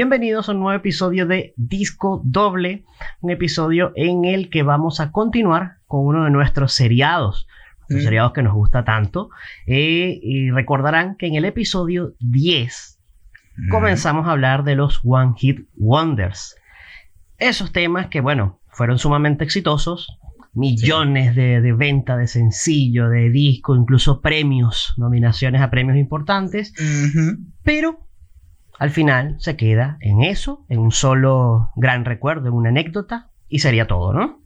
Bienvenidos a un nuevo episodio de Disco Doble, un episodio en el que vamos a continuar con uno de nuestros seriados, los seriados que nos gusta tanto. Eh, y recordarán que en el episodio 10 comenzamos a hablar de los One Hit Wonders. Esos temas que, bueno, fueron sumamente exitosos. Millones de, de venta de sencillo, de disco, incluso premios, nominaciones a premios importantes. Pero al final se queda en eso, en un solo gran recuerdo, en una anécdota, y sería todo, ¿no?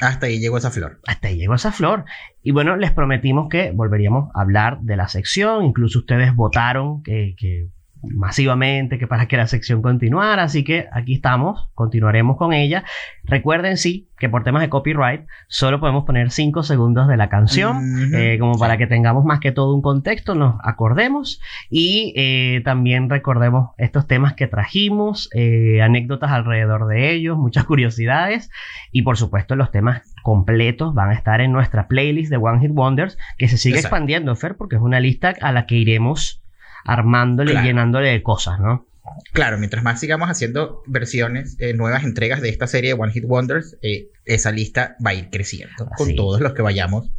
Hasta ahí llegó esa flor. Hasta ahí llegó esa flor. Y bueno, les prometimos que volveríamos a hablar de la sección. Incluso ustedes votaron que, que masivamente que para que la sección continuara. Así que aquí estamos, continuaremos con ella. Recuerden, sí, que por temas de copyright solo podemos poner 5 segundos de la canción. Eh, como para que tengamos más que todo un contexto, nos acordemos. Y eh, también recordemos estos temas que trajimos, eh, anécdotas alrededor de ellos, muchas curiosidades. Y por supuesto, los temas completos van a estar en nuestra playlist de One Hit Wonders, que se sigue Exacto. expandiendo, Fer, porque es una lista a la que iremos armándole Claro. y llenándole de cosas, ¿no? Claro, mientras más sigamos haciendo versiones, eh, nuevas entregas de esta serie de One Hit Wonders, eh, esa lista va a ir creciendo con todos los que vayamos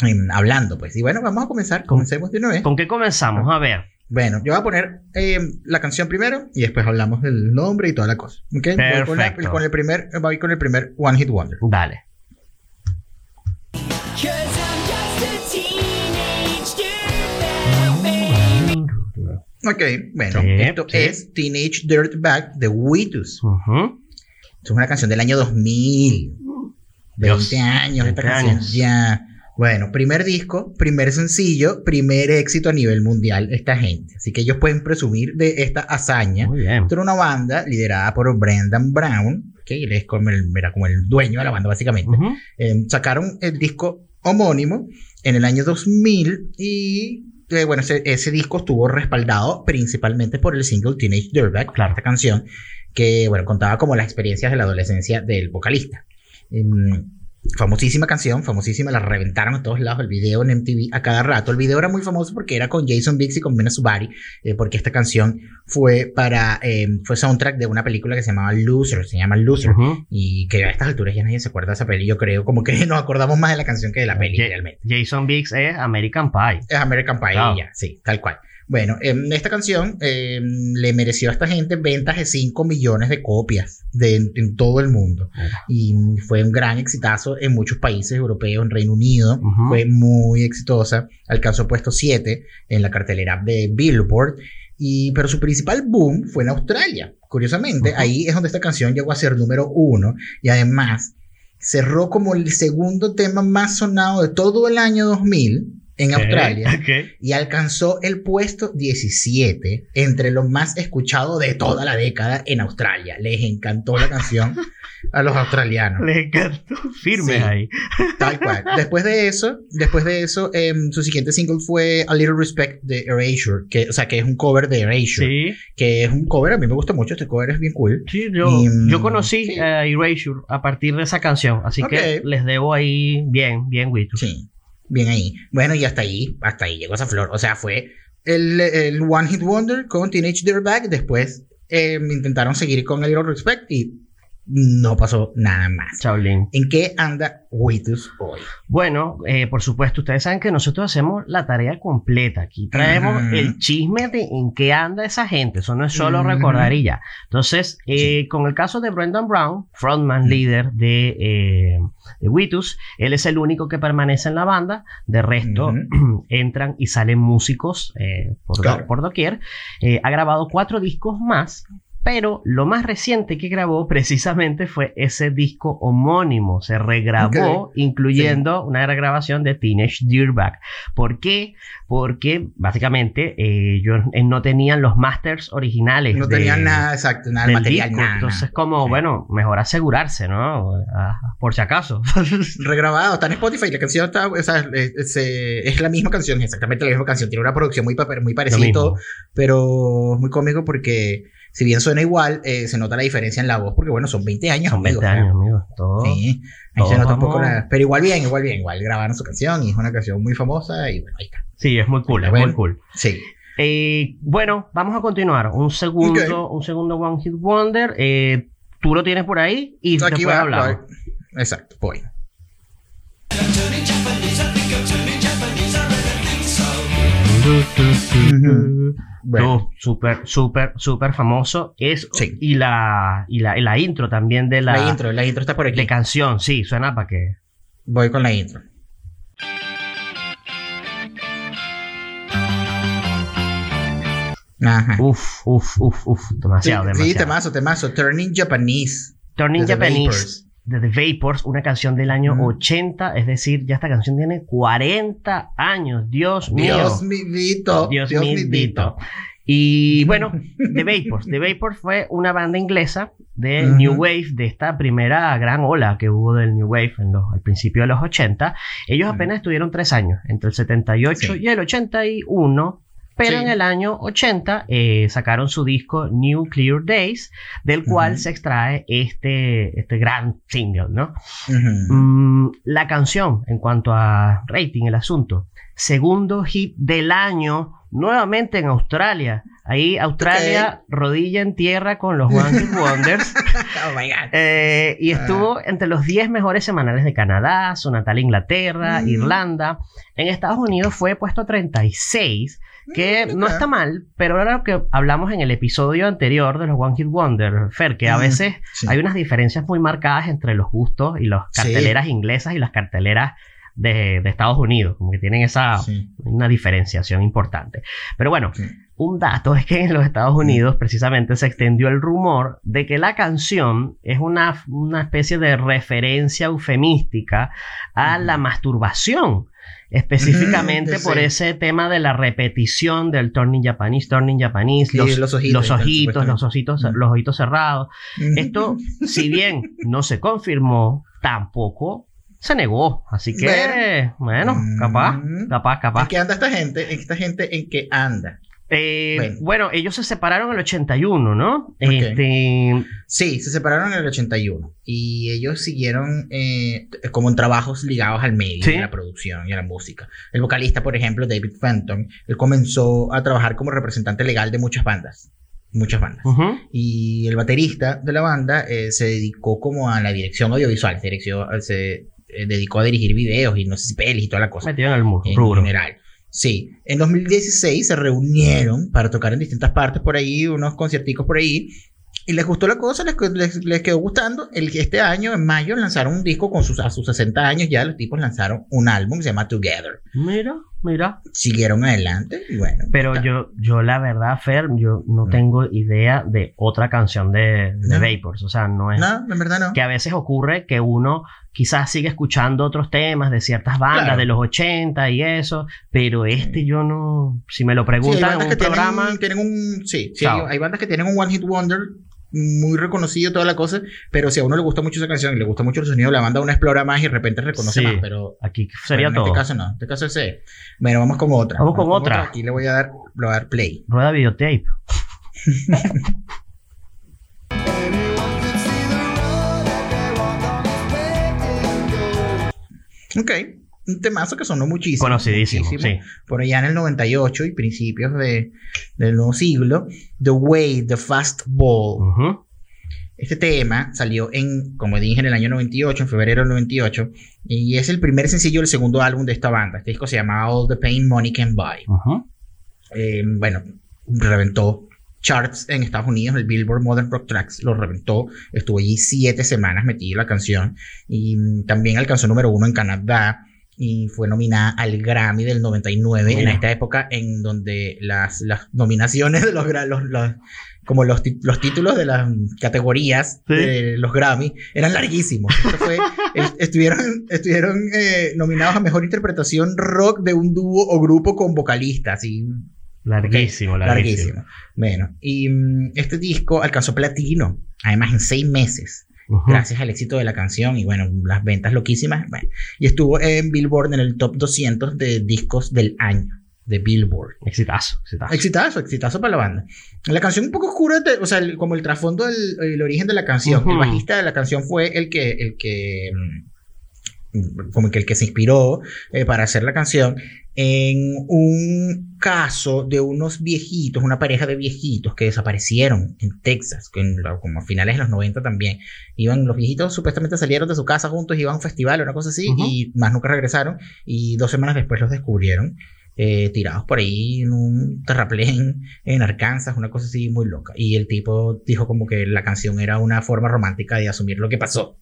em, hablando, pues. Y bueno, vamos a comenzar. Comencemos de una vez. ¿Con qué comenzamos? A ver. Bueno, yo voy a poner em, la canción primero y después hablamos del nombre y toda la cosa. ¿ok? Voy con, la- Perfecto. con el primer, voy con el primer One Hit Wonder. Dale. Ok, bueno, Sí, esto sí. es Teenage Dirtbag de. Ujú. Esto es una canción del año 2000. 20 Dios, años, esta 20 canción ya. Bueno, primer disco, primer sencillo, primer éxito a nivel mundial, esta gente. Así que ellos pueden presumir de esta hazaña. Muy bien. Esto era una banda liderada por Brendan Brown, que él es como el, era como el dueño de la banda, básicamente. Eh, sacaron el disco homónimo en el año 2000 y eh, bueno, ese, ese disco estuvo respaldado principalmente por el single Teenage Dirtbag, Claro. esta canción que bueno, contaba como las experiencias de la adolescencia del vocalista. Em, famosísima canción, famosísima, la reventaron en todos lados, el video en MTV a cada rato. El video era muy famoso porque era con Jason Biggs y con Mena Subari, eh, porque esta canción fue para, em, fue soundtrack de una película que se llamaba Loser, se llama Loser. Y que a estas alturas ya nadie se acuerda de esa peli. Yo creo como que nos acordamos más de la canción que de la peli, Ja- realmente. Jason Biggs es American Pie. Es American Pie, ya, sí, tal cual. Bueno, em, esta canción em, le mereció a esta gente ventas de 5 millones de copias de, en todo el mundo. Y fue un gran exitazo en muchos países europeos, en Reino Unido. Fue muy exitosa. Alcanzó puesto 7 en la cartelera de Billboard. Y, pero su principal boom fue en Australia. Curiosamente, Ujú. ahí es donde esta canción llegó a ser número uno. Y además cerró como el segundo tema más sonado de todo el año 2000 en Ok, Australia. ok. Y alcanzó el puesto 17 entre los más escuchados de toda la década en Australia. Les encantó la canción a los australianos. Le encantó. Firme Sí. ahí. Tal cual. Después de eso, después de eso, em, su siguiente single fue A Little Respect de Erasure, que, o sea, que es un cover de Erasure, Sí, que es un cover, a mí me gusta mucho, este cover es bien cool. sí, yo, Y, mm, yo conocí sí. a Erasure a partir de esa canción, así que Ok. les debo ahí bien, bien, Witu. Sí, bien ahí. Bueno, y hasta ahí, hasta ahí llegó esa flor. O sea, fue el, el One Hit Wonder con Teenage Dirtbag, después em, intentaron seguir con Little Respect y no pasó nada más. Shaolin. ¿En qué anda Witus hoy? Bueno, eh, por supuesto, ustedes saben que nosotros hacemos la tarea completa. Aquí traemos el chisme de en qué anda esa gente. Eso no es solo Ujú. recordar y ya. Entonces, eh, con el caso de Brendan Brown, frontman líder de, eh, de Witus, él es el único que permanece en la banda. De resto, entran y salen músicos eh, por, do- Claro. por doquier. Ha grabado cuatro discos más. Pero lo más reciente que grabó precisamente fue ese disco homónimo. Se regrabó, incluyendo una regrabación de Teenage Dirtbag. ¿Por qué? Porque básicamente eh, ellos eh, no tenían los masters originales. No de- tenían nada exacto, nada de del material, disco. nada. Entonces, como, Sí. bueno, mejor asegurarse, ¿no? Ah, por si acaso. Regrabado, está en Spotify, la canción está, o sea, es, es, eh, es la misma canción, exactamente la misma canción, tiene una producción muy, pa- muy parecida y mismo. todo, pero es muy cómico porque si bien suena igual, eh, se nota la diferencia en la voz, porque bueno, son 20 años. Son 20 amigos, años, ¿no? amigos. Todo. Sí, ahí se nota un poco la... Pero igual bien, igual bien, igual grabaron su canción y es una canción muy famosa y bueno, ahí está. Sí, es muy cool, es Bueno. muy cool. Sí. Eh, bueno, vamos a continuar. Un segundo, un segundo One Hit Wonder. Eh, tú lo tienes por ahí y Aquí después va, hablamos. Exacto, voy. Bueno, No, súper, súper, súper famoso. Es, Sí. y, la, y, la, y la intro también de la, la intro, la intro está por aquí. de canción, sí, suena para que. Voy con la intro. Ajá. Uf, uf, uf, uf, demasiado, sí, demasiado. sí, temazo, temazo. Turning Japanese. Turning Japanese. De The Vapors, una canción del año Ujú. 80, es decir, ya esta canción tiene 40 años, Dios mío. Dios mío. Dios mío. Y bueno, The Vapors. The Vapors fue una banda inglesa de. New Wave, de esta primera gran ola que hubo del New Wave en los- al principio de los 80. Ellos apenas estuvieron tres años, entre el 78 Sí. y el 81. Pero Sí. en el año 80 eh, sacaron su disco New Clear Days, del cual se extrae este, este gran single, ¿no? Mm, la canción, en cuanto a rating, el asunto. Segundo hit del año, nuevamente en Australia. Ahí Australia rodilla en tierra con los One Hit Wonders. Oh my God. Eh, y estuvo entre los 10 mejores semanales de Canadá, su natal Inglaterra, Mm. Irlanda. En Estados Unidos fue puesto a 36, que Mm, no ok. está mal, pero era lo que hablamos en el episodio anterior de los One Hit Wonder, Fer, que a Mm, veces sí. hay unas diferencias muy marcadas entre los gustos y las Sí. carteleras inglesas y las carteleras de, de Estados Unidos, como que tienen esa Sí, una diferenciación importante. Pero bueno, sí. un dato es que en los Estados Unidos precisamente se extendió el rumor de que la canción es una, una especie de referencia eufemística a la masturbación. Específicamente por sí. ese tema de la repetición del turning Japanese, turning Japanese, Sí, los, los ojitos, los ojitos, los ojitos, supuestamente. los ojitos cerrados. Esto, si bien no se confirmó, tampoco se negó. Así que, bueno, Mm. capaz, capaz, capaz. ¿En qué anda esta gente? ¿Esta gente en qué anda? Eh, Bueno. bueno. ellos se separaron en el 81, ¿no? Este, Sí, se separaron en el 81 y ellos siguieron eh, como en trabajos ligados al medio, Sí. a la producción y a la música. El vocalista, por ejemplo, David Fenton, él comenzó a trabajar como representante legal de muchas bandas, muchas bandas. Y el baterista de la banda eh, se dedicó como a la dirección audiovisual, se, direcció- se dedicó a dirigir videos y no sé si pelis y toda la cosa metido en el mu- en rubro. general. Sí, en 2016 se reunieron para tocar en distintas partes por ahí, unos concierticos por ahí, y les gustó la cosa, les, les- les quedó gustando. El este año, en mayo, lanzaron un disco con sus, a sus 60 años, ya los tipos lanzaron un álbum que se llama Together. Mira, mira. Siguieron adelante y bueno. Pero está. yo, yo la verdad, Fer, yo no Mm. tengo idea de otra canción de, de No. Vapors. O sea, no es... No, en verdad no. Que a veces ocurre que uno quizás sigue escuchando otros temas de ciertas bandas Claro. de los 80 y eso, pero este yo no... Si me lo Sí, preguntan en bandas un que programa... tienen un. Sí, sí hay bandas que tienen un One Hit Wonder muy reconocido, toda la cosa. Pero si a uno le gusta mucho esa canción y le gusta mucho el sonido, la banda uno explora más y de repente reconoce Sí. más. Pero Aquí sería Bueno, en todo. este caso no, en este caso es ese. Bueno, vamos con otra. Vamos con otra. Aquí le voy a dar, voy a dar play. Rueda videotape. Ok, un temazo que sonó muchísimo. Conocidísimo, muchísimo. sí. Por allá en el 98 y principios de, del nuevo siglo. The Way, The Fast Ball. Este tema salió en, como dije, en el año 98, en febrero del 98. Y es el primer sencillo del segundo álbum de esta banda. Este disco se llama All the Pain Money Can Buy. Eh, bueno, reventó charts en Estados Unidos, el Billboard Modern Rock Tracks lo reventó, estuvo allí siete semanas metido la canción y también alcanzó número uno en Canadá y fue nominada al Grammy del 99 en Mira. esta época en donde las, las nominaciones de los, los, los- como los, los títulos de las categorías Sí. de los Grammy eran larguísimos. Esto fue- est- estuvieron estuvieron eh, nominados a mejor interpretación rock de un dúo o grupo con vocalistas y Larguísimo, larguísimo. Larguísimo. Bueno, y mm, este disco alcanzó platino, además en seis meses, Ujú. gracias al éxito de la canción y bueno, las ventas loquísimas. bueno, y estuvo en Billboard en el top 200 de discos del año de Billboard. Exitazo, exitazo. Exitazo, exitazo para la banda. La canción un poco oscura, te- o sea, el- como el trasfondo, del el origen de la canción. El bajista de la canción fue el que, el que, mm, como que el que se inspiró eh, para hacer la canción. En un caso de unos viejitos, una pareja de viejitos que desaparecieron en Texas, que en lo- como a finales de los 90 también. Iban, los viejitos supuestamente salieron de su casa juntos, iban a un festival o una cosa así, y más nunca regresaron. Y dos semanas después los descubrieron. eh, tirados por ahí en un terraplén en Arkansas, una cosa así muy loca. Y el tipo dijo como que la canción era una forma romántica de asumir lo que pasó.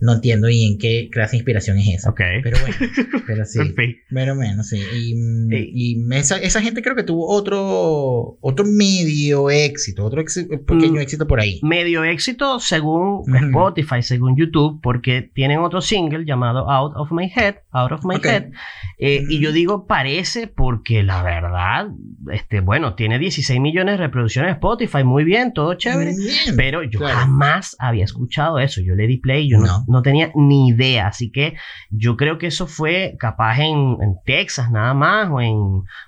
No entiendo y en qué clase de inspiración es esa. Pero bueno, pero sí. En fin. Pero menos, sí. Y, mm, Sí. y esa, esa gente creo que tuvo otro, otro medio éxito, otro pequeño Mm. éxito por ahí. Medio éxito según. Spotify, según YouTube, porque tienen otro single llamado Out of My Head, Out of My. Head. Eh, Y yo digo parece porque la verdad, este, bueno, tiene 16 millones de reproducciones en Spotify, muy bien, todo chévere. Bien. Pero yo claro. jamás había escuchado eso. Yo le di play y yo no, No. No tenía ni idea. Así que yo creo que eso fue capaz en, en Texas nada más o en,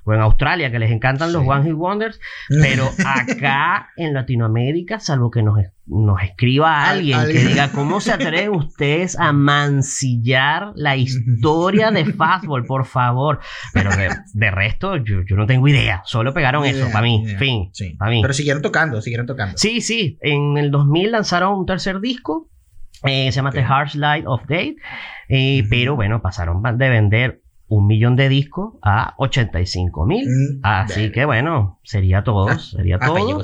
o en Australia, que les encantan los Sí. One Hit Wonders. Pero acá en Latinoamérica, salvo que nos, nos escriba Al- alguien que alguien. diga cómo se atreven ustedes a mancillar la historia de Fastball, por favor. Pero de, de resto, yo, yo no tengo idea. Solo pegaron eso, para mí. Fin. Sí. Para mí. Pero siguieron tocando, siguieron tocando. Sí, sí. En el 2000 lanzaron un tercer disco. Eh, se llama. The Harsh Light of Day. eh. Pero bueno, pasaron de vender un millón de discos a 85 mil. Mm, Así que bueno, sería todo. Ah, sería ahí todo.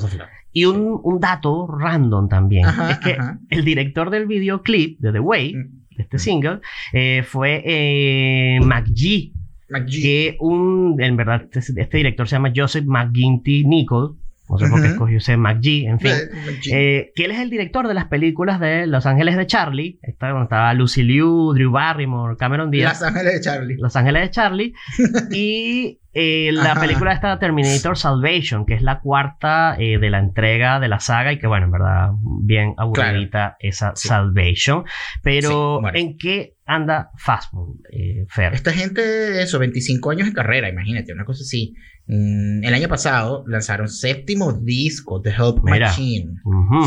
Y un, un dato random también. Ajá, es que ajá. el director del videoclip de The Way, Mm. de este Mm. single, eh, fue eh, McGee. McGee. Que un, en verdad, este, este director se llama Joseph McGinty Nicol. No sé por qué escogió ese McGee, en fin. Eh. Eh, que él es el director de las películas de Los Ángeles de Charlie. Está, bueno, estaba Lucy Liu, Drew Barrymore, Cameron Díaz. Las Ángeles de Charlie. Los Ángeles de Charlie. y eh, la Ajá. película está Terminator Salvation, que es la cuarta eh, de la entrega de la saga. Y que, bueno, en verdad, bien aburridita esa Sí. Salvation. Pero, Sí, bueno. ¿en qué anda Fastball, eh, Fer? Esta gente, eso, 25 años de carrera, imagínate, una cosa así. Mm, el año pasado lanzaron séptimo disco, The Help Mira. Machine.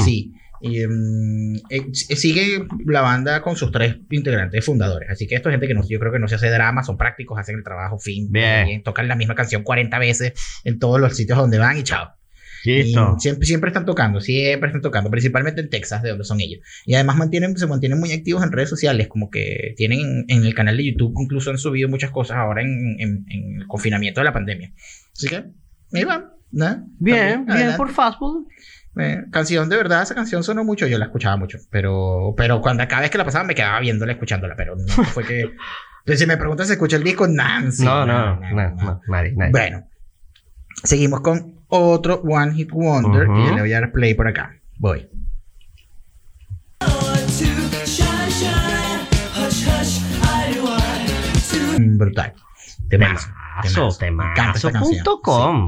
Sí. Y, mm, eh, sigue la banda con sus tres integrantes fundadores. Así que esto es gente que no, yo creo que no se hace drama, son prácticos, hacen el trabajo fin. Bien. tocan la misma canción 40 veces en todos los sitios donde van y chao. Listo. Siempre, siempre están tocando, siempre están tocando, principalmente en Texas, de donde son ellos. Y además mantienen, se mantienen muy activos en redes sociales, como que tienen en el canal de YouTube, incluso han subido muchas cosas ahora en, en- en el confinamiento de la pandemia. Así que, ahí van, ¿no? Bien, También, bien adelante. por Fastball. Eh, canción, de verdad, esa canción sonó mucho, yo la escuchaba mucho, pero, pero cuando cada vez que la pasaba me quedaba viéndola, escuchándola, pero no fue que... Entonces, si me preguntas si escuché el disco, Nancy. no, no, no, no, nadie, nadie. Bueno, seguimos con otro One Hit Wonder Ujú. y yo le voy a dar play por acá. Voy. Mm, Brutal. Temazo. Temazo.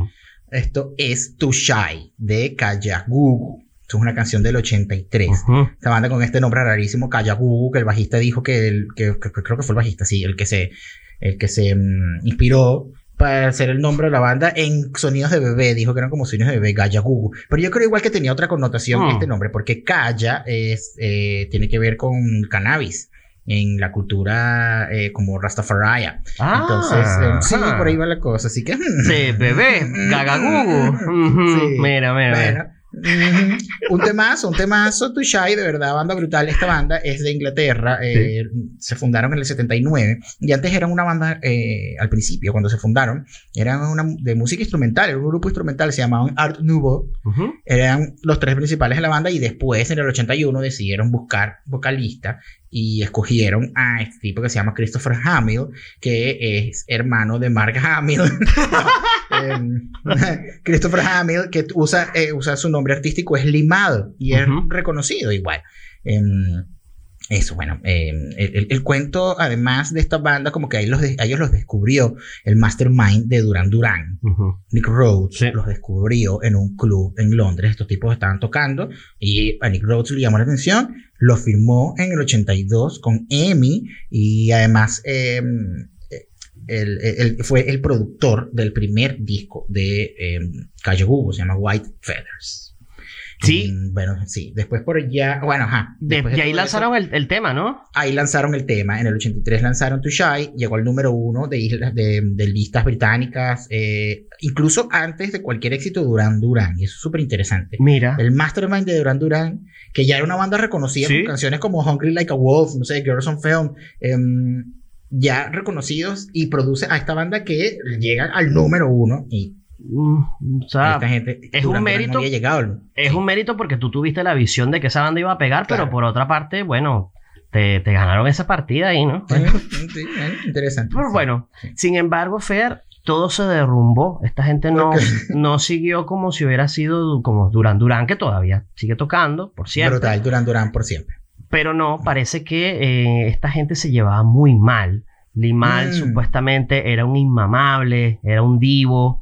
Sí. Esto es Too Shy de Kayagugu. Esto es una canción del 83. Ujú. Esta banda con este nombre rarísimo, Kayagugu, que el bajista dijo que, el, que, que- creo que fue el bajista, sí, el que se, el que se mm, inspiró para hacer el nombre de la banda en sonidos de bebé, dijo que eran como sonidos de bebé, Kayagugu. Pero yo creo igual que tenía otra connotación Hmm. este nombre, porque Kaya es, eh, tiene que ver con cannabis en la cultura eh, como Rastafari. Ah, Entonces, eh, sí, ajá. por ahí va la cosa, así que... Sí, bebé, gagagugu. Sí. Mira, mira, mira. Un temazo, un temazo, Too Shy, de verdad, banda brutal. Esta banda es de Inglaterra, eh, se fundaron en el 79 y antes eran una banda, eh, al principio, cuando se fundaron, eran una de música instrumental, era un grupo instrumental, se llamaban Art Nouveau, eran los tres principales de la banda y después en el 81 decidieron buscar vocalista y escogieron a este tipo que se llama Christopher Hamill, que es hermano de Mark Hamill. Em, Christopher Hamill, que usa, eh, usa su nombre artístico, es limado y es reconocido igual. Em, eso, bueno, em, el, el- el cuento, además de esta banda, como que a ellos, los de- a ellos los descubrió el mastermind de Duran Duran. Nick Rhodes Sí. los descubrió en un club en Londres. Estos tipos estaban tocando y a Nick Rhodes le llamó la atención. Lo firmó en el 82 con EMI y además él fue el productor del primer disco de eh, Calle Google, se llama White Feathers. Sí. Mm, Bueno, sí. Después por allá, bueno, ajá. De- y ahí lanzaron eso, el, el tema, ¿no? ahí lanzaron el tema. En el 83 lanzaron To Shy, llegó al número uno de, islas, de, de listas británicas, eh, incluso antes de cualquier éxito Duran Duran. Y eso es súper interesante. Mira. El mastermind de Duran Duran, que ya era una banda reconocida Sí. con canciones como Hungry Like a Wolf, no sé, Girls on Film, em, ya reconocidos y produce a esta banda que llega al número uno y Mm, o sea, esta gente es un mérito. no había llegado. es un mérito porque tú tuviste la visión de que esa banda iba a pegar, pero por otra parte, bueno, te, te ganaron esa partida ahí, ¿no? Sí, sí, bueno, interesante. Pero Sí. bueno, sí. sin embargo, Fer, todo se derrumbó. Esta gente no, no siguió como si hubiera sido como Duran Duran, que todavía sigue tocando, por siempre. Brutal, Duran Duran por siempre. Pero no, parece que eh, esta gente se llevaba muy mal. Limal Mm. supuestamente era un inmamable, era un divo.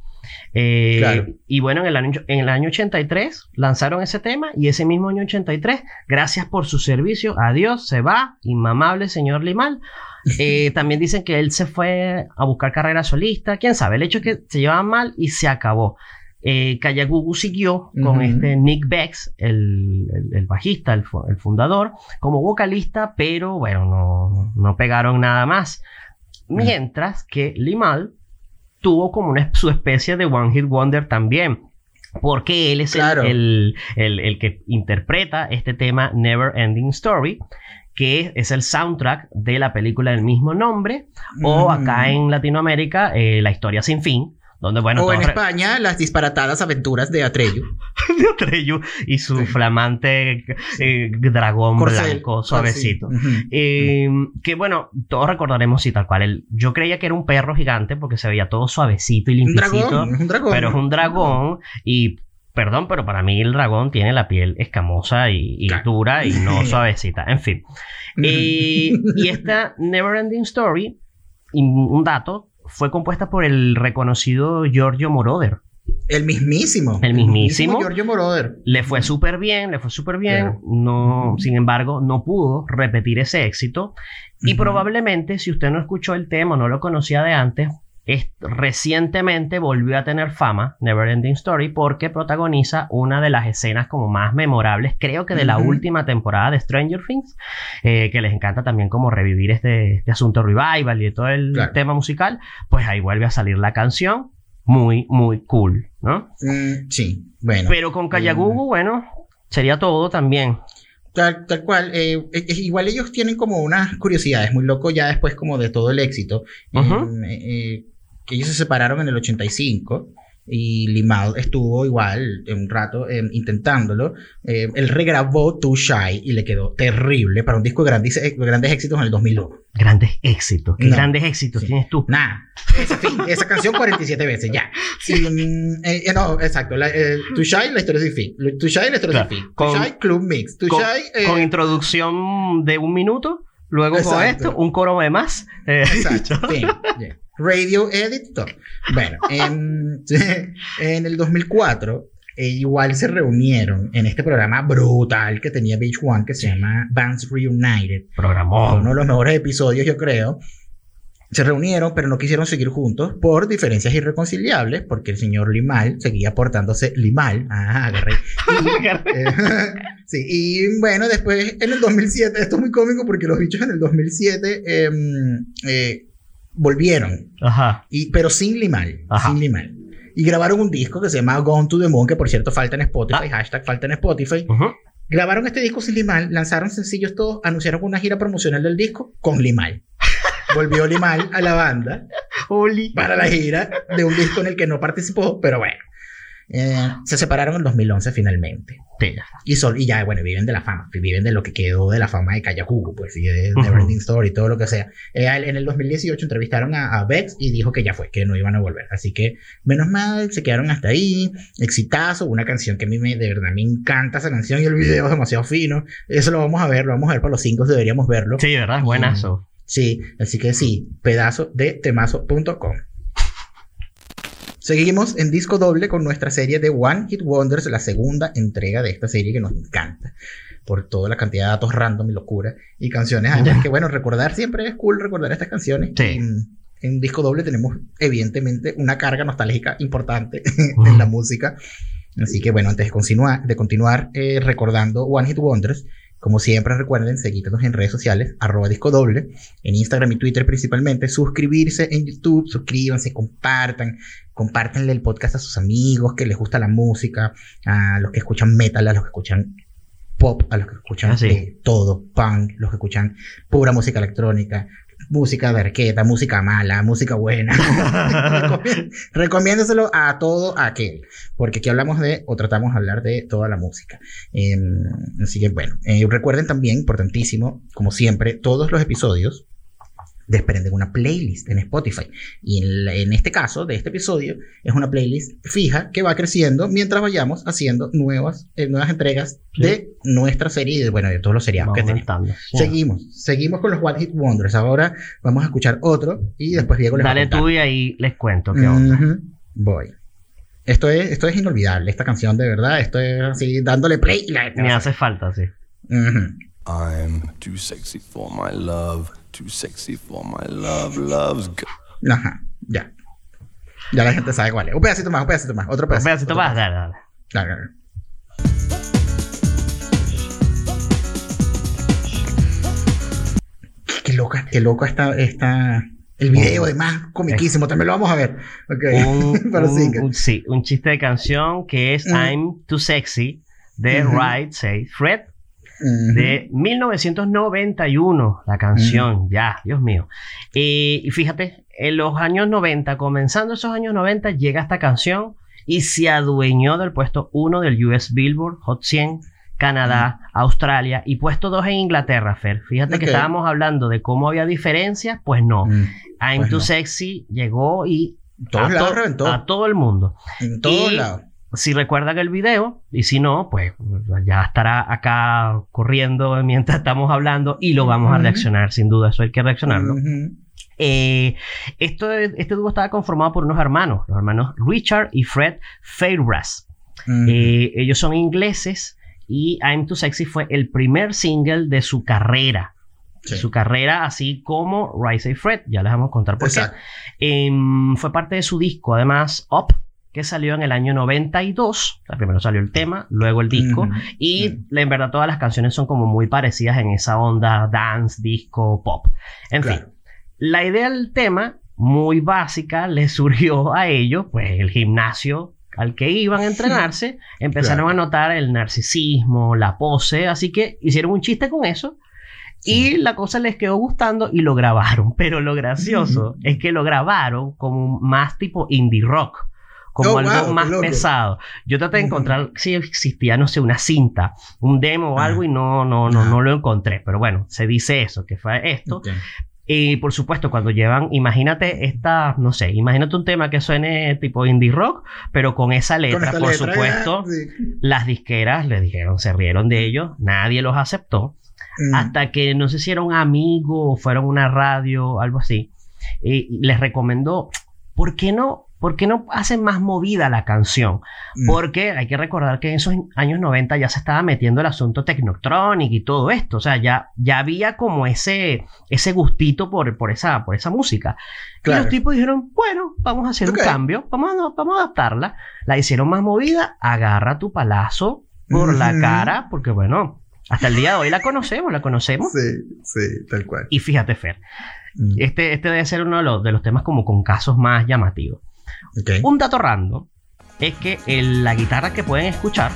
eh, Claro. Y bueno, en el, año, en el año 83 lanzaron ese tema y ese mismo año 83, gracias por su servicio, adiós, se va, inmamable señor Limal. Eh, también dicen que él se fue a buscar carrera solista, quién sabe, el hecho es que se llevaban mal y se acabó. Eh, Kayagugu siguió con este Nick Bex, el, el- el bajista, el, el fundador, como vocalista, pero bueno, no, no pegaron nada más. Mientras que Limal tuvo como una, su especie de One Hit Wonder también. Porque él es el- Claro. el, que interpreta este tema Never Ending Story, que es el soundtrack de la película del mismo nombre, o Mm. acá en Latinoamérica, eh, La Historia Sin Fin, donde, bueno, o en España, las disparatadas aventuras de Atreyu. de Atreyu y su Sí. flamante eh, dragón Corcel. blanco suavecito. Ah, sí. Eh, que bueno, todos recordaremos sí, tal cual. el- yo creía que era un perro gigante porque se veía todo suavecito y Un limpiecito. dragón, es un dragón. Pero es un dragón y, perdón, pero para mí el dragón tiene la piel escamosa y, y dura y no suavecita. En fin. Eh, y esta Neverending Story, y un dato, fue compuesta por el reconocido Giorgio Moroder. El mismísimo. El mismísimo. Giorgio Moroder. Le fue súper bien, le fue súper bien. Claro. No, sin embargo, no pudo repetir ese éxito. Y probablemente, si usted no escuchó el tema, no lo conocía de antes, es- recientemente volvió a tener fama, Neverending Story, porque protagoniza una de las escenas como más memorables, creo que de la última temporada de Stranger Things, eh, que les encanta también como revivir este, este asunto revival y de todo el Claro. tema musical, pues ahí vuelve a salir la canción. Muy, muy cool, ¿no? Mm, sí, bueno. Pero con Kayagugu, bueno, sería todo también. Tal, tal cual. eh, eh, eh, igual ellos tienen como unas curiosidades muy loco ya después como de todo el éxito. Eh, eh, que ellos se separaron en el 85 y Limal estuvo igual un rato em, intentándolo. Eh, él regrabó Too Shy y le quedó terrible para un disco de grandes, eh, grandes éxitos en el 2001. Grandes éxitos. ¿Qué No. grandes éxitos Sí. tienes tú? Nada. Esa, esa canción 47 veces, ya. Y, mm, eh, eh, no, exacto. La, eh, Too Shy, la historia sin fin. Too Shy, la historia Claro. sin fin. Too Con- Shy, Club Mix. Too Con, Shy, eh, con introducción de un minuto, luego con Exacto. esto, un coro de más. eh, Exacto. fin, ya. Radio Edit, todo. Bueno, en, en el 2004, eh, igual se reunieron en este programa brutal que tenía Beach One que se llama Bands Reunited. Programón. uno de los mejores episodios, yo creo. Se reunieron, pero no quisieron seguir juntos por diferencias irreconciliables, porque el señor Limal seguía portándose Limal. Ah, agarré. Y, eh, sí, y bueno, después en el 2007, esto es muy cómico porque los bichos en el 2007 em, eh, volvieron, Ajá. y, pero sin Limal. Ajá. Sin Limal. Y grabaron un disco que se llama Gone to the Moon, que por cierto falta en Spotify, Ah. hashtag falta en Spotify. Ujú. Grabaron este disco sin Limal, lanzaron sencillos todos, anunciaron una gira promocional del disco con Limal. Volvió Limal a la banda Oli. para la gira de un disco en el que no participó, pero bueno. Eh, se separaron en 2011 finalmente. Y, sol, y ya, bueno, viven de la fama, viven de lo que quedó de la fama de Kayakugu, pues, y de Ujú. Neverending Story y todo lo que sea. Eh, en el 2018 entrevistaron a, a Bex y dijo que ya fue, que no iban a volver. Así que, menos mal, se quedaron hasta ahí. Exitazo, una canción que a mí me, de verdad me encanta esa canción y el video es demasiado fino. Eso lo vamos a ver, lo vamos a ver para los cinco, deberíamos verlo. Sí, ¿verdad? Buenazo. Sí, así que sí, pedazo de temazo.com. Seguimos en disco doble con nuestra serie de One Hit Wonders, la segunda entrega de esta serie que nos encanta. Por toda la cantidad de datos random y locura y canciones. Además, que bueno, recordar siempre es cool recordar estas canciones. Sí. Mm, en disco doble tenemos, evidentemente, una carga nostálgica importante en la música. Así que bueno, antes de continuar, de continuar eh, recordando One Hit Wonders, como siempre recuerden seguirnos en redes sociales, arroba disco doble, en Instagram y Twitter principalmente, suscribirse en YouTube, suscríbanse, compartan, compártanle el podcast a sus amigos que les gusta la música, a los que escuchan metal, a los que escuchan pop, a los que escuchan Ah, sí. eh, todo, punk, los que escuchan pura música electrónica, música de arqueta, música mala, música buena. Recomiéndeselo a todo aquel, porque aquí hablamos de, o tratamos de hablar de toda la música. Eh, así que bueno, eh, recuerden también, importantísimo, como siempre, todos los episodios desprenden una playlist en Spotify. Y en, este caso, de este episodio, es una playlist fija que va creciendo mientras vayamos haciendo nuevas, eh, nuevas entregas Sí. de nuestra serie y de, bueno, de todos los seriados Va que tenemos. aumentando. Sí. Seguimos, seguimos con los One Hit Wonders. Ahora vamos a escuchar otro y después Diego les va a Dale contar. tú y ahí les cuento qué onda. Voy. Esto es, esto es inolvidable, esta canción de verdad. Esto es así, dándole play y la gente Me hace falta, sí. I'm too sexy for my love, too sexy for my love, love's go- Ajá, ya. Ya la gente sabe cuál es. Un pedacito más, un pedacito más. Otro Un pedacito. pedacito otro más, pedacito. dale, dale. Claro, claro. Qué loca, qué loca está, está el video, además, comiquísimo. También lo vamos a ver. Ok. Un, Pero un- un- sí, un chiste de canción que es Ujú. I'm Too Sexy de Ujú. Right Say Fred De 1991, la canción, ya, Dios mío. Eh, y fíjate, en los años 90, comenzando esos años 90, llega esta canción y se adueñó del puesto 1 del US Billboard Hot 100, Canadá, Australia y puesto 2 en Inglaterra, Fer. Fíjate que Ok. estábamos hablando de cómo había diferencias, pues no. Mm, I'm Pues Too no. Sexy llegó y Todos a, lados to- reventó. a todo el mundo. En todos y- lados. Si recuerdan el video, y si no, pues ya estará acá corriendo mientras estamos hablando y lo vamos a reaccionar, sin duda, eso hay que reaccionarlo. Eh, esto, este dúo estaba conformado por unos hermanos, los hermanos Richard y Fred. Ujú. Eh, ellos son ingleses y I'm Too Sexy fue el primer single de su carrera. Sí. Su carrera, así como Rise y Fred, ya les vamos a contar por Exacto. qué. Em, fue parte de su disco, además, Up, que salió en el año 92. O sea, primero salió el tema, luego el disco. Y en verdad todas las canciones son como muy parecidas en esa onda dance, disco, pop. En Claro. fin, la idea del tema, muy básica, les surgió a ellos, pues el gimnasio al que iban a entrenarse, empezaron Claro. a notar el narcisismo, la pose, así que hicieron un chiste con eso. Y la cosa les quedó gustando y lo grabaron. Pero lo gracioso es que lo grabaron como más tipo indie rock. Como Oh, algo wow, más pesado. Yo traté de encontrar si existía, no sé, una cinta, un demo o algo y no, no, no, Ajá. no lo encontré. Pero bueno, se dice eso, que fue esto. Y por supuesto, cuando llevan, imagínate esta, no sé, imagínate un tema que suene tipo indie rock, pero con esa letra, Con por letra, supuesto, ah, sí. las disqueras le dijeron, se rieron de ellos, nadie los aceptó Mm. hasta que no sé si era un amigo o fueron a una radio, algo así, y les recomendó, ¿por qué no? ¿Por qué no hacen más movida la canción? Mm. Porque hay que recordar que en esos años 90 ya se estaba metiendo el asunto Technotronic y todo esto. O sea, ya, ya había como ese, ese gustito por, por, esa, por esa música. Y Claro. los tipos dijeron, bueno, vamos a hacer un cambio, vamos a, vamos a adaptarla. La hicieron más movida, agarra tu palazo por la cara, porque bueno, hasta el día de hoy la conocemos, la conocemos. Sí, sí, tal cual. Y fíjate, Fer, Mm. este, este debe ser uno de los, de los temas como con casos más llamativos. Un dato random es que el- la guitarra que pueden escuchar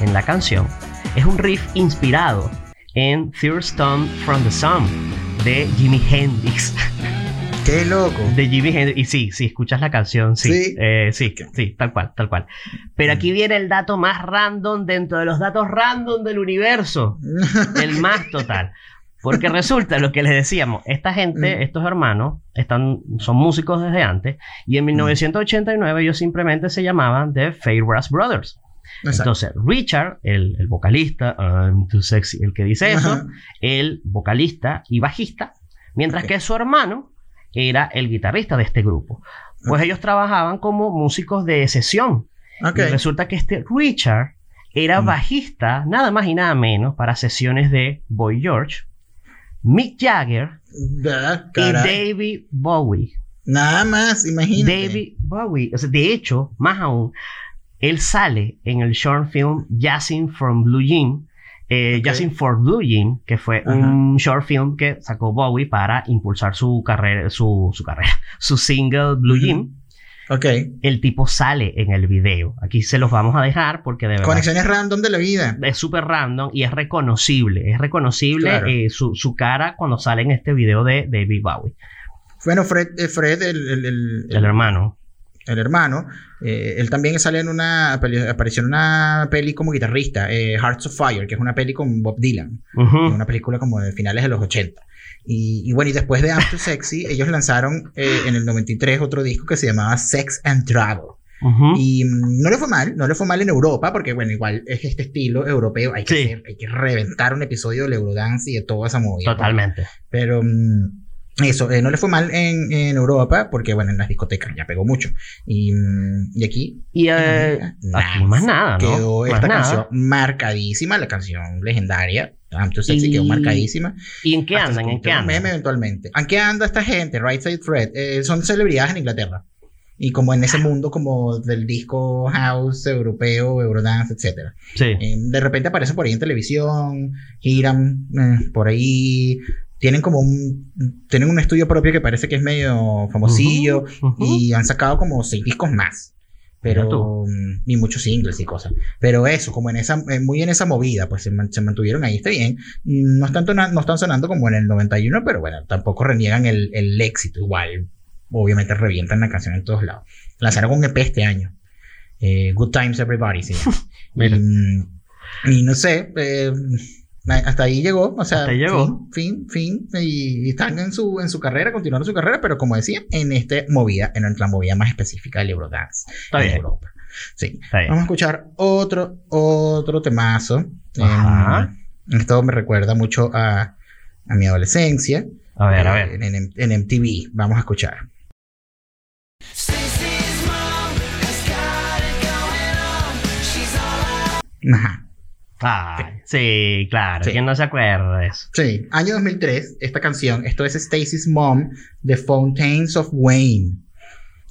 en la canción es un riff inspirado en Third Stone from the Sun de Jimi Hendrix. Qué loco. De Jimi Hendrix. Y sí, si escuchas la canción, sí. Sí. eh, sí, sí, tal cual, tal cual. Pero aquí viene el dato más random dentro de los datos random del universo. El más total. Porque resulta lo que les decíamos, esta gente, Mm. estos hermanos, están, son músicos desde antes, y en 1989 ellos simplemente se llamaban The Fabregas Brothers. Exacto. Entonces, Richard, el, el vocalista, I'm too sexy, el que dice eso, Ajá. el vocalista y bajista, mientras que su hermano era el guitarrista de este grupo. Pues ellos trabajaban como músicos de sesión. Y resulta que este Richard era Mm. bajista, nada más y nada menos, para sesiones de Boy George, Mick Jagger Da, y. David Bowie. Nada más, imagínate. David Bowie, o sea, de hecho, más aún, Él sale en el short film Jazzing from Blue Jean, eh. Jazzing for Blue Jean, que fue un short film que sacó Bowie para impulsar su carrera, su, su carrera, su single Blue Ujú. Jean. Ok. El tipo sale en el video. Aquí se los vamos a dejar porque de verdad Conexiones random de la vida. es súper random y es reconocible. Es reconocible Claro. eh, su, su cara cuando sale en este video de David Bowie, Bueno, Fred, eh, Fred el, el- el- el hermano. el hermano, eh, él también sale en una apareció en una peli como guitarrista, Hearts of Fire, que es una peli con Bob Dylan, una película como de finales de los 80. Y, y bueno, y después de Too Sexy, ellos lanzaron eh, en el 93 otro disco que se llamaba Sex and Travel. Ujú. Y mm, no le fue mal, no le fue mal en Europa, porque bueno, igual es este estilo europeo, hay que, Sí. hacer- hay que reventar un episodio del Eurodance y de toda esa movida. Totalmente. Pero mm, eso, eh, no le fue mal en, en Europa, porque bueno, en las discotecas ya pegó mucho. Y, mm, y aquí Y eh, Nada. aquí más nada, ¿no? quedó Más esta nada. canción marcadísima, la canción legendaria. Too Sexy Y- quedó marcadísima. ¿Y en qué andan? ¿En qué un meme andan? eventualmente. ¿En qué anda esta gente? Right Side Fred. Eh, son celebridades en Inglaterra. Y como en ese mundo como del disco house europeo, Eurodance, etcétera. Sí. Eh, de repente aparecen por ahí en televisión, giran eh, por ahí, tienen como un, tienen un estudio propio que parece que es medio famosillo Ujú, ujú. y han sacado como seis discos más. Pero, mm, y muchos singles y cosas. Pero eso, como en esa, eh, muy en esa movida, pues se, man- se mantuvieron ahí, está bien. Mm, No están, no están sonando como en el 91, pero bueno, tampoco reniegan el, el éxito. Igual, obviamente revientan la canción en todos lados. Lanzaron un EP este año. Eh, Good Times Everybody. Mira. Y, mm, y no sé, eh, hasta ahí llegó, o sea, Hasta ahí llegó. fin, fin, fin, y, están en su, en su carrera, continuando su carrera, pero como decía, en esta movida, en la movida más específica del Eurodance Está en bien. Europa. Sí. Está bien. Vamos a escuchar otro, otro temazo. Ajá. Em, esto me recuerda mucho a, a mi adolescencia. A ver, a eh, ver. En, MTV. Vamos a escuchar. Ajá. Ay, sí, claro. Sí. ¿Quién no se acuerda de eso? Sí, año 2003, esta canción, esto es Stacy's Mom, The Fountains of Wayne.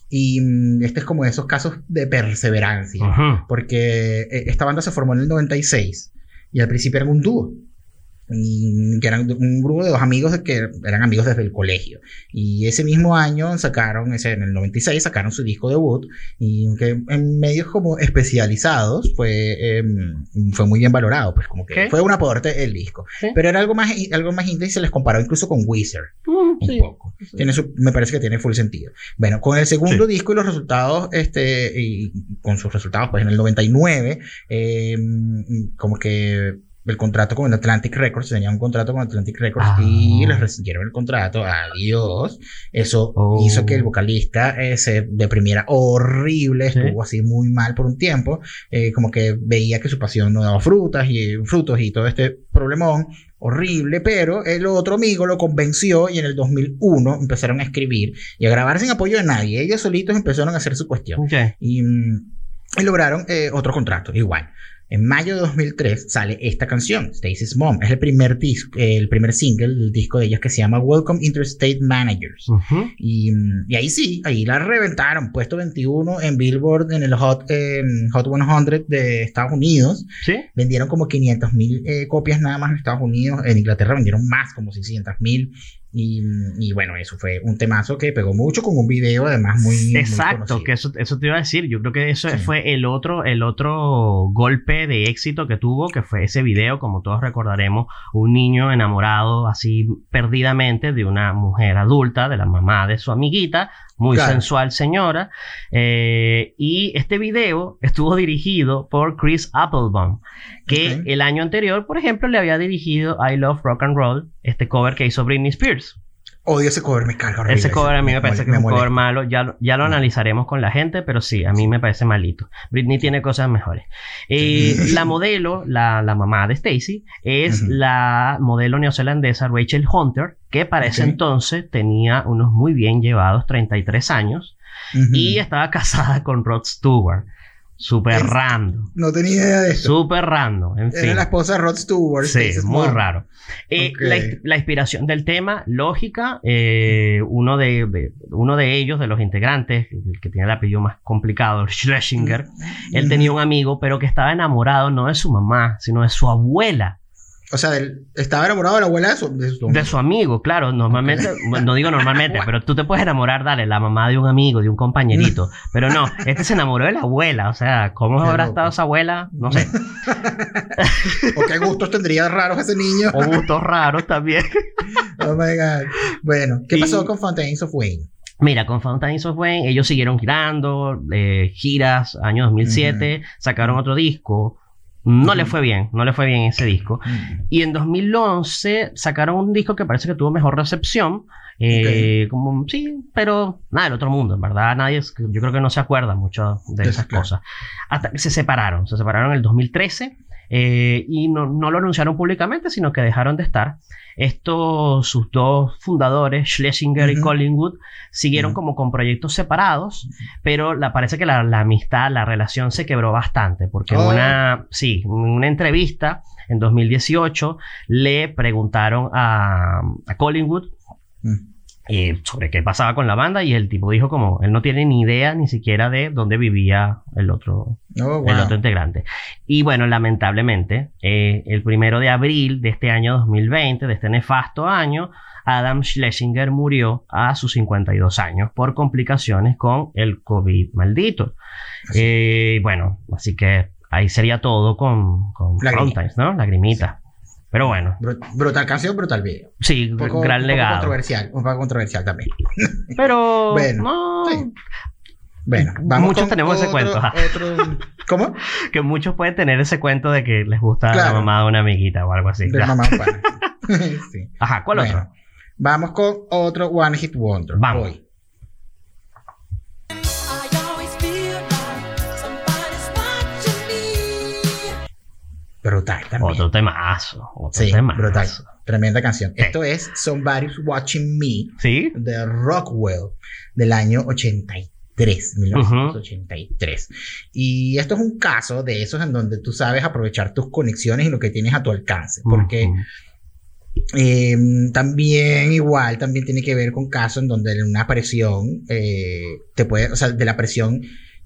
Y mm, este es como de esos casos de perseverancia, porque eh, esta banda se formó en el 96 y al principio eran un dúo. Que eran un grupo de dos amigos que eran amigos desde el colegio. Y ese mismo año sacaron, ese, en el 96, sacaron su disco debut. Y que en medios como especializados fue, em, fue muy bien valorado. Pues como que ¿Qué? fue un aporte el disco. Sí. Pero era algo más, algo más indie y se les comparó incluso con Wizard. Mm, Un sí. poco. Tiene su- me parece que tiene full sentido. Bueno, con el segundo disco y los resultados, este, y con sus resultados, pues en el 99, eh, como que el contrato con Atlantic Records, tenía un contrato con Atlantic Records Ah. y les rescindieron el contrato, adiós. Eso Oh. hizo que el vocalista eh, se deprimiera horrible, Sí. estuvo así muy mal por un tiempo, eh, como que veía que su pasión no daba frutas y frutos y todo este problemón horrible, pero el otro amigo lo convenció y en el 2001 empezaron a escribir y a grabar sin apoyo de nadie. Ellos solitos empezaron a hacer su cuestión y, mm, y lograron eh, otro contrato, igual. En mayo de 2003 sale esta canción, Stacy's Mom. Es el primer disco, eh, el primer single del disco de ellas que se llama Welcome Interstate Managers. Y, mm, y ahí sí, ahí la reventaron. Puesto 21 en Billboard en el Hot, eh, Hot 100 de Estados Unidos. Sí. Vendieron como 500 mil copias nada más en Estados Unidos. En Inglaterra vendieron más, como 600 mil. Y, y bueno, eso fue un temazo que pegó mucho con un video además muy... Exacto, que eso, eso te iba a decir. Yo creo que eso Sí. fue el otro, el otro golpe de éxito que tuvo, que fue ese video, como todos recordaremos, un niño enamorado así perdidamente de una mujer adulta, de la mamá de su amiguita, muy Claro. sensual señora. Eh, y este video estuvo dirigido por Chris Applebaum, que el año anterior, por ejemplo, le había dirigido I Love Rock and Roll, este cover que hizo Britney Spears. Odio ese cover, me carga. Ese cover a mí me parece que es un cover malo. Ya, lo- ya lo analizaremos con la gente, pero sí, a mí me parece malito. Britney tiene cosas mejores. Eh, la modelo, la, la mamá de Stacy, es la modelo neozelandesa Rachel Hunter, que para ese entonces tenía unos muy bien llevados 33 años Ujú. y estaba casada con Rod Stewart. Súper Es- random. No tenía idea de eso. Súper random. En Era fin. la esposa de Rod Stewart. Sí, muy raro. Eh, la, ins- la inspiración del tema, lógica, eh, uno, de, de- uno de ellos, de los integrantes, el que tiene el apellido más complicado, Schlesinger, él tenía un amigo, pero que estaba enamorado no de su mamá, sino de su abuela, O sea, él estaba enamorado de la abuela de su, de su- de su amigo, claro, normalmente, no digo normalmente, pero tú te puedes enamorar, dale, la mamá de un amigo, de un compañerito, pero no, este se enamoró de la abuela, o sea, ¿cómo Qué habrá loco. estado esa abuela? No sé, ¿O qué gustos tendría raros ese niño? o gustos raros también. Oh my God. Bueno, ¿qué Y- pasó con Fountains of Wayne? Mira, con Fountains of Wayne, ellos siguieron girando, eh, giras, año 2007, sacaron otro disco. No le fue bien, no le fue bien ese disco. Y en 2011 sacaron un disco que parece que tuvo mejor recepción. eh, Como, sí, pero nada del otro mundo, en verdad. Nadie, yo creo que no se acuerda mucho de esas claro. cosas. Hasta que se separaron, se separaron en el 2013 eh, y no, no lo anunciaron públicamente, sino que dejaron de estar. Estos, sus dos fundadores, Schlesinger y. Collingwood, siguieron como con proyectos separados, pero la, parece que la, la amistad, la relación se quebró bastante, porque en Oh. una, sí, en una entrevista en 2018 le preguntaron a, a Collingwood Mm. Eh, sobre qué pasaba con la banda y el tipo dijo como él no tiene ni idea ni siquiera de dónde vivía el otro Oh, wow. el otro integrante. Y bueno, lamentablemente, eh, el primero de abril de este año 2020, de este nefasto año, Adam Schlesinger murió a sus 52 años por complicaciones con el COVID maldito. Así. Eh, bueno, así que ahí sería todo con, con. Frontiers, ¿no? Lagrimita. Pero bueno, Bru- brutal canción, brutal video. sí, Un poco, gran un poco controversial, un poco controversial también. Pero Bueno, no, sí. Bueno, vamos Muchos con tenemos ese otro- cuento, ajá. otro- ¿Cómo? que muchos pueden tener ese cuento de que les gusta la mamá de una amiguita o algo así. De mamá un pana. Sí. Ajá, ¿cuál Bueno, otro? Vamos con otro One Hit Wonder. Vamos. Brutal también. Otro temazo. Otro Sí, temazo. brutal. Tremenda canción. Sí. Esto es Somebody's Watching Me ¿Sí? de Rockwell del año 83, 1983. Y esto es un caso de esos en donde tú sabes aprovechar tus conexiones y lo que tienes a tu alcance. Porque eh, también igual, también tiene que ver con casos en donde una presión eh, te puede, o sea, de la presión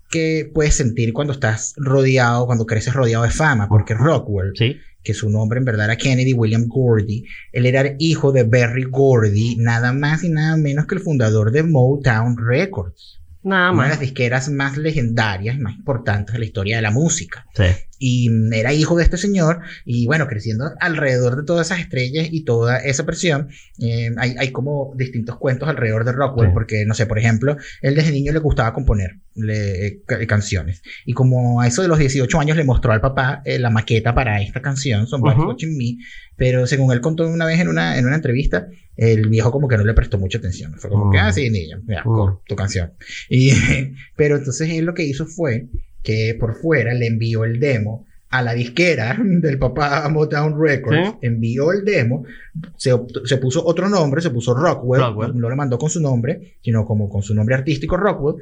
que puedes sentir cuando estás rodeado, cuando creces rodeado de fama, porque Rockwell, Sí. que su nombre en verdad era Kennedy William Gordy, él era el hijo de Berry Gordy, nada más y nada menos que el fundador de Motown Records, Nada una de más. las disqueras más legendarias y más importantes de la historia de la música Sí. Y era hijo de este señor y bueno, creciendo alrededor de todas esas estrellas y toda esa presión, eh, hay, hay como distintos cuentos alrededor de Rockwell, Sí. porque no sé, por ejemplo, él desde niño le gustaba componer le- eh, ca- canciones y como a eso de los 18 años le mostró al papá eh, la maqueta para esta canción, Somebody's Ujú. Watching Me, pero según él contó una vez en una, en una entrevista, el viejo como que no le prestó mucha atención, fue como que, Mm. ah, sí, niño, mira, Mm. cor- tu canción. Y, pero entonces él lo que hizo fue que por fuera le envió el demo a la disquera del papá Motown Records, Sí. envió el demo, se, se puso otro nombre, se puso Rockwell, Rockwell. no lo mandó con su nombre, sino como con su nombre artístico Rockwell,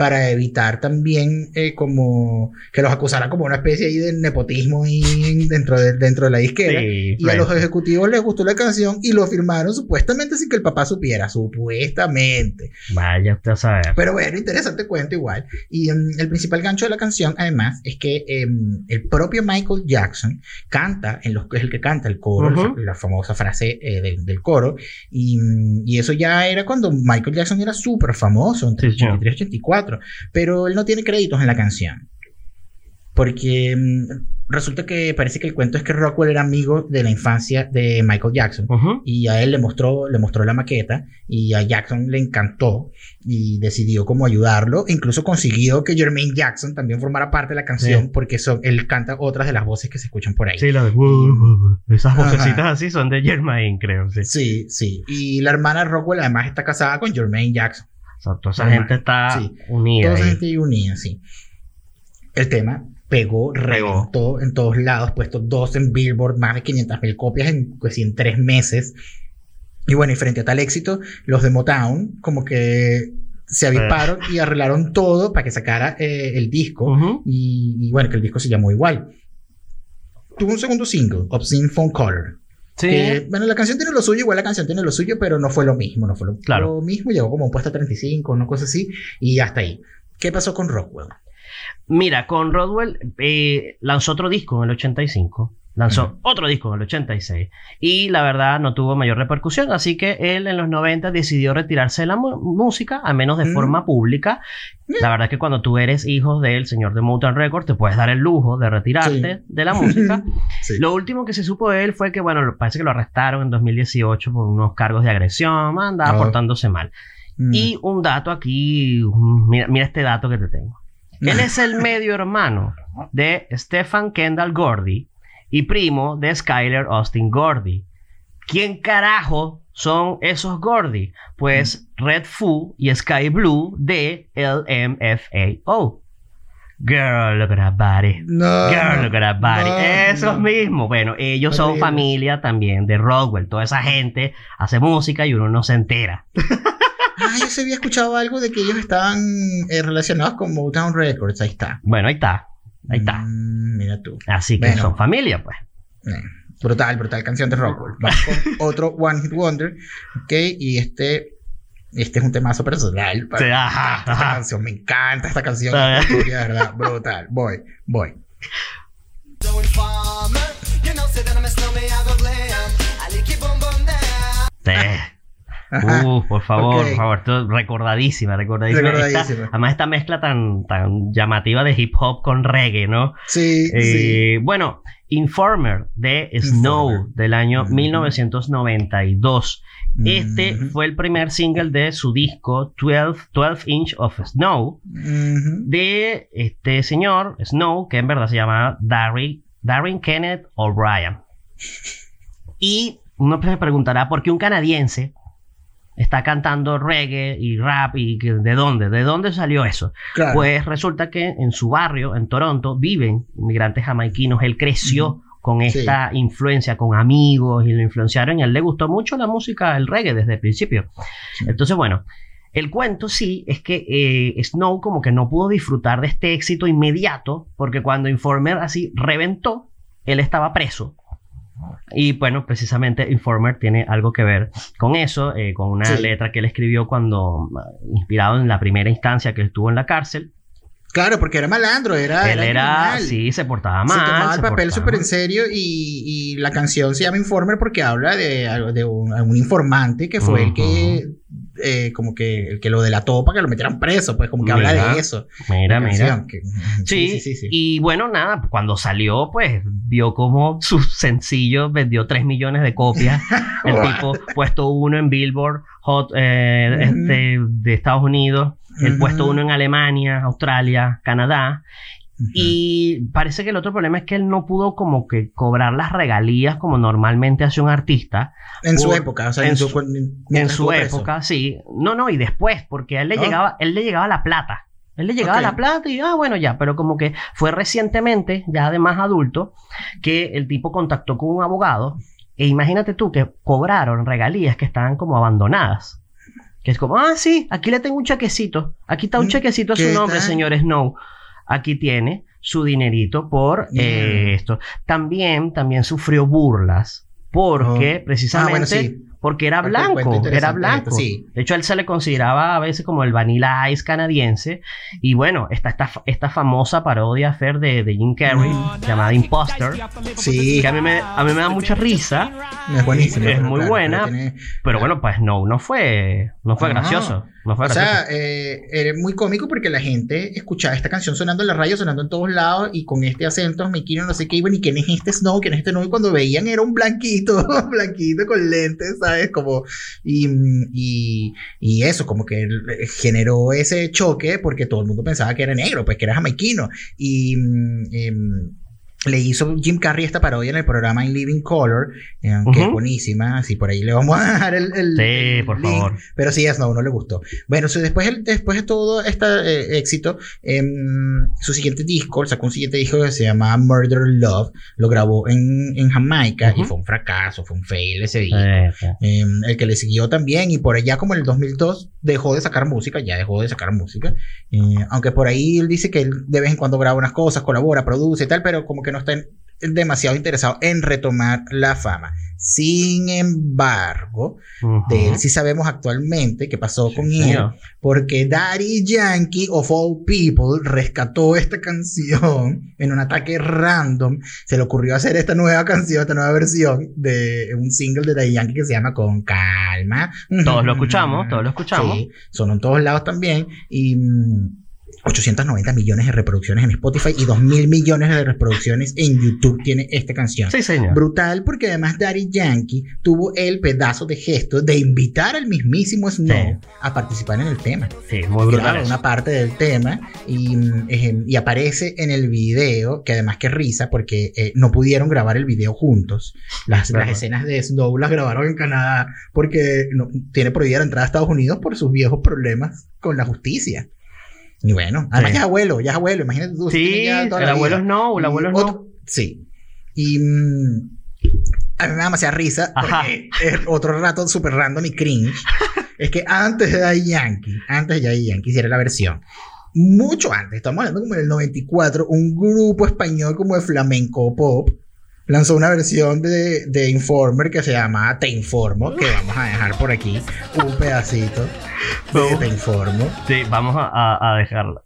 para evitar también eh, como que los acusaran como una especie ahí de nepotismo y dentro, de, dentro de la disquera. Sí, y a los ejecutivos les gustó la canción y lo firmaron supuestamente sin que el papá supiera, supuestamente. Vaya usted a saber. Pero bueno, interesante cuento igual. Y em, el principal gancho de la canción, además, es que em, el propio Michael Jackson canta, en los, es el que canta el coro, la famosa frase eh, del, del, coro, y, y, eso ya era cuando Michael Jackson era súper famoso, en 83, y 84. Pero él no tiene créditos en la canción. Porque mm, resulta que parece que el cuento es que Rockwell era amigo de la infancia de Michael Jackson y a él le mostró, le mostró la maqueta y a Jackson le encantó y decidió como ayudarlo. Incluso consiguió que Jermaine Jackson también formara parte de la canción porque son, él canta otras de las voces que se escuchan por ahí. Sí, las esas vocecitas así son de Jermaine, creo. Sí. sí, sí. Y la hermana Rockwell además está casada con Jermaine Jackson. O sea, toda esa gente está Sí. unida. Toda esa gente ahí unida, sí. El tema pegó, reventó en todos lados, puesto dos en Billboard, más de 500 mil copias en, pues, en tres meses. Y bueno, y frente a tal éxito, los de Motown como que se avisparon y arreglaron todo para que sacara eh, el disco. Ujú. y, y bueno, que el disco se llamó igual. Tuvo un segundo single, Obscene Phone Caller. Sí. que, bueno, la canción tiene lo suyo, igual la canción tiene lo suyo, pero no fue lo mismo, no fue lo, Claro. lo mismo. Llegó como un puesto 35, una cosa así, y hasta ahí. ¿Qué pasó con Rockwell? Mira, con Rodwell eh, lanzó otro disco en el 85. Lanzó otro disco en el 86. Y la verdad no tuvo mayor repercusión. Así que él en los 90 decidió retirarse de la música, a menos de Mm. forma pública. La verdad es que cuando tú eres hijo del señor de Motown Records, te puedes dar el lujo de retirarte Sí. de la música. Sí. Lo último que se supo de él fue que, bueno, parece que lo arrestaron en 2018 por unos cargos de agresión. Andaba Oh. portándose mal. Mm. Y un dato aquí, mira, mira este dato que te tengo. Él es el medio hermano de Stephen Kendall Gordy y primo de Skyler Austin Gordy. ¿Quién carajo son esos Gordy? Pues Red Foo y Sky Blue de LMFAO. Girl, look at that body. No. Girl, look at that body. no, Esos no. mismos. Bueno, ellos son familia también de Rockwell. Toda esa gente hace música y uno no se entera. Ah, yo se había escuchado algo de que ellos estaban eh, relacionados con Motown Records. Ahí está. Bueno, ahí está. Ahí está. Mm, mira tú. Así que Bueno. son familia, pues. Brutal, brutal canción de Rockwell. Vamos con otro One Hit Wonder. Ok, y este. Este es un temazo personal. Sí, Me ajá, encanta esta ajá. canción, me encanta esta canción. De verdad, brutal. Voy, voy. Sí. Uh, por favor, por favor. Esto- recordadísima, recordadísima. Recordadísima. Esta- además, esta mezcla tan, tan llamativa de hip hop con reggae, ¿no? Sí, sí. Eh, Bueno, Informer de Snow Informer. del año Ujú. 1992. Este fue el primer single de su disco 12, 12 Inch of Snow de este señor Snow, que en verdad se llama Darry, Darren Kenneth O'Brien. Y uno se preguntará por qué un canadiense está cantando reggae y rap y que- de dónde, de dónde salió eso. Claro. Pues resulta que en su barrio, en Toronto, viven inmigrantes jamaiquinos. Él creció con Sí. esta influencia, con amigos y lo influenciaron y a él le gustó mucho la música, el reggae desde el principio. Sí. Entonces, bueno, el cuento sí es que eh, Snow como que no pudo disfrutar de este éxito inmediato porque cuando Informer así reventó, él estaba preso. Y bueno, precisamente Informer tiene algo que ver con eso, eh, con una Sí. letra que él escribió cuando, ah, inspirado en la primera instancia que estuvo en la cárcel. Claro, porque era malandro, era. él era, sí, se portaba mal. se tomaba el papel súper en serio y, y la canción se llama Informer porque habla de, de un, un informante que fue el que eh, como que el que lo delató para que lo metieran preso, pues como que habla de eso. Mira, mira. que- Sí, sí, sí, sí. y bueno, nada, cuando salió, pues vio como su sencillo vendió 3 millones de copias. El tipo puesto uno en Billboard Hot eh, este, de Estados Unidos, el puesto uno en Alemania, Australia, Canadá. Y parece que el otro problema es que él no pudo como que cobrar las regalías como normalmente hace un artista. en su época, o sea, en su, en, su preso. época, sí. No, no, y después, porque a él le Ah. llegaba, él le llegaba la plata. Él le llegaba la plata y, ah, bueno, ya, pero como que fue recientemente, ya de más adulto, que el tipo contactó con un abogado. E imagínate tú que cobraron regalías que estaban como abandonadas. Que es como, ah, sí, aquí le tengo un chequecito. Aquí está un Mm, chequecito a su ¿qué nombre, tal? señor Snow. Aquí tiene su dinerito por eh, esto. También, también sufrió burlas. Porque Oh. precisamente Ah, bueno, sí. Porque era blanco, era blanco. sí. De hecho, él se le consideraba a veces como el Vanilla Ice canadiense. Y bueno, está esta, esta famosa parodia Fer de, de Jim Carrey llamada Imposter. Sí, Que a mí, me, a mí me da mucha risa, es buenísimo. es muy claro, buena, pero tiene- pero bueno, pues no, no fue, no fue No. gracioso. O sea, eh, era muy cómico porque la gente escuchaba esta canción sonando en la radio, sonando en todos lados y con este acento mequino, no sé qué, y bueno, ¿y quién es este Snow? ¿Quién es este Snow? Y cuando veían era un blanquito, blanquito con lentes, ¿sabes? Como, y, y, y eso, como que generó ese choque porque todo el mundo pensaba que era negro, pues que era jamaiquino. Y, mm, em, le hizo Jim Carrey esta parodia en el programa In Living Color, eh, que es buenísima. Así por ahí le vamos a dejar el. el- Sí, el por link. favor. Pero sí, a Snow no le gustó. Bueno, so, después, el- después de todo este eh, éxito, em, su siguiente disco, sacó un siguiente disco que se llama Murder Love. Lo grabó en, en Jamaica y fue un fracaso, fue un fail ese disco. Eh. Eh, el que le siguió también y por allá como en el 2002 dejó de sacar música, ya dejó de sacar música, Eh, aunque por ahí él dice que él de vez en cuando graba unas cosas, colabora, produce y tal, pero como que no está en- demasiado interesado en retomar la fama. Sin embargo, de él sí sabemos actualmente qué pasó con él, porque Daddy Yankee of All People rescató esta canción en un ataque random. Se le ocurrió hacer esta nueva canción, esta nueva versión de un single de Daddy Yankee que se llama Con Calma. Todos lo escuchamos, todos lo escuchamos. Sí, sonó en todos lados también. Y. mm, 890 millones de reproducciones en Spotify y 2 mil millones de reproducciones en YouTube tiene esta canción. Sí, señor. Brutal porque además Daddy Yankee tuvo el pedazo de gesto de invitar al mismísimo Snow Sí. a participar en el tema. Sí, muy brutal. Graba una parte del tema y, y aparece en el video, que además que risa porque eh, no pudieron grabar el video juntos. Las, escenas de Snow las grabaron en Canadá porque no, tiene prohibida la entrada a Estados Unidos por sus viejos problemas con la justicia. Y bueno, además Sí. ya es abuelo, ya es abuelo, imagínate tú. Sí, tiene ya toda el la abuelo vida. no, el abuelo otro- no. Sí. Y mm, a mí me da demasiada risa porque es otro rato súper random y cringe. es que antes de Daddy Yankee, antes de Daddy Yankee hiciera la versión, mucho antes, estamos hablando como del 94, un grupo español como de flamenco pop lanzó una versión de, de Informer que se llama Te Informo, que vamos a dejar por aquí un pedacito de. Te Informo. Sí, vamos a- a dejarla.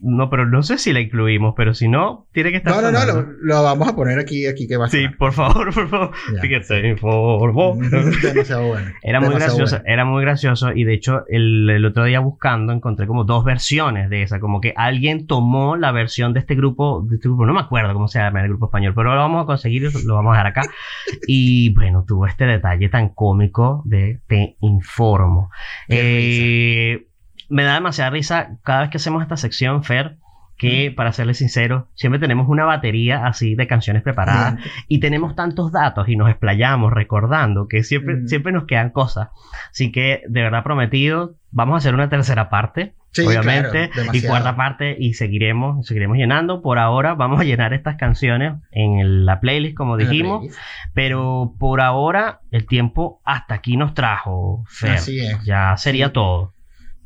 No, pero no sé si la incluimos, pero si no, tiene que estar. No, no, no, lo, lo vamos a poner aquí, aquí que va a Sí, por favor, por favor. Ya. Sí que se informó. Demasiado bueno. Era muy Demasiado gracioso, bueno. era muy gracioso y de hecho el, el otro día buscando encontré como dos versiones de esa, como que alguien tomó la versión de este grupo, de este grupo, no me acuerdo cómo se llama el grupo español, pero lo vamos a conseguir, y lo vamos a dejar acá. Y bueno, tuvo este detalle tan cómico de te informo. Eh, me da demasiada risa cada vez que hacemos esta sección, Fer, que para serles sincero, siempre tenemos una batería así de canciones preparadas y tenemos tantos datos y nos explayamos recordando que siempre, Mm. siempre nos quedan cosas. Así que, de verdad prometido, vamos a hacer una tercera parte, Sí, obviamente, claro, y cuarta parte y seguiremos, seguiremos llenando. Por ahora vamos a llenar estas canciones en el- la playlist, como dijimos, playlist. pero por ahora el tiempo hasta aquí nos trajo, Fer. Así es. Ya sería todo.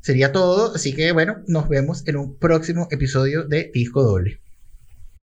Sería todo, así que bueno, nos vemos en un próximo episodio de Disco Doble.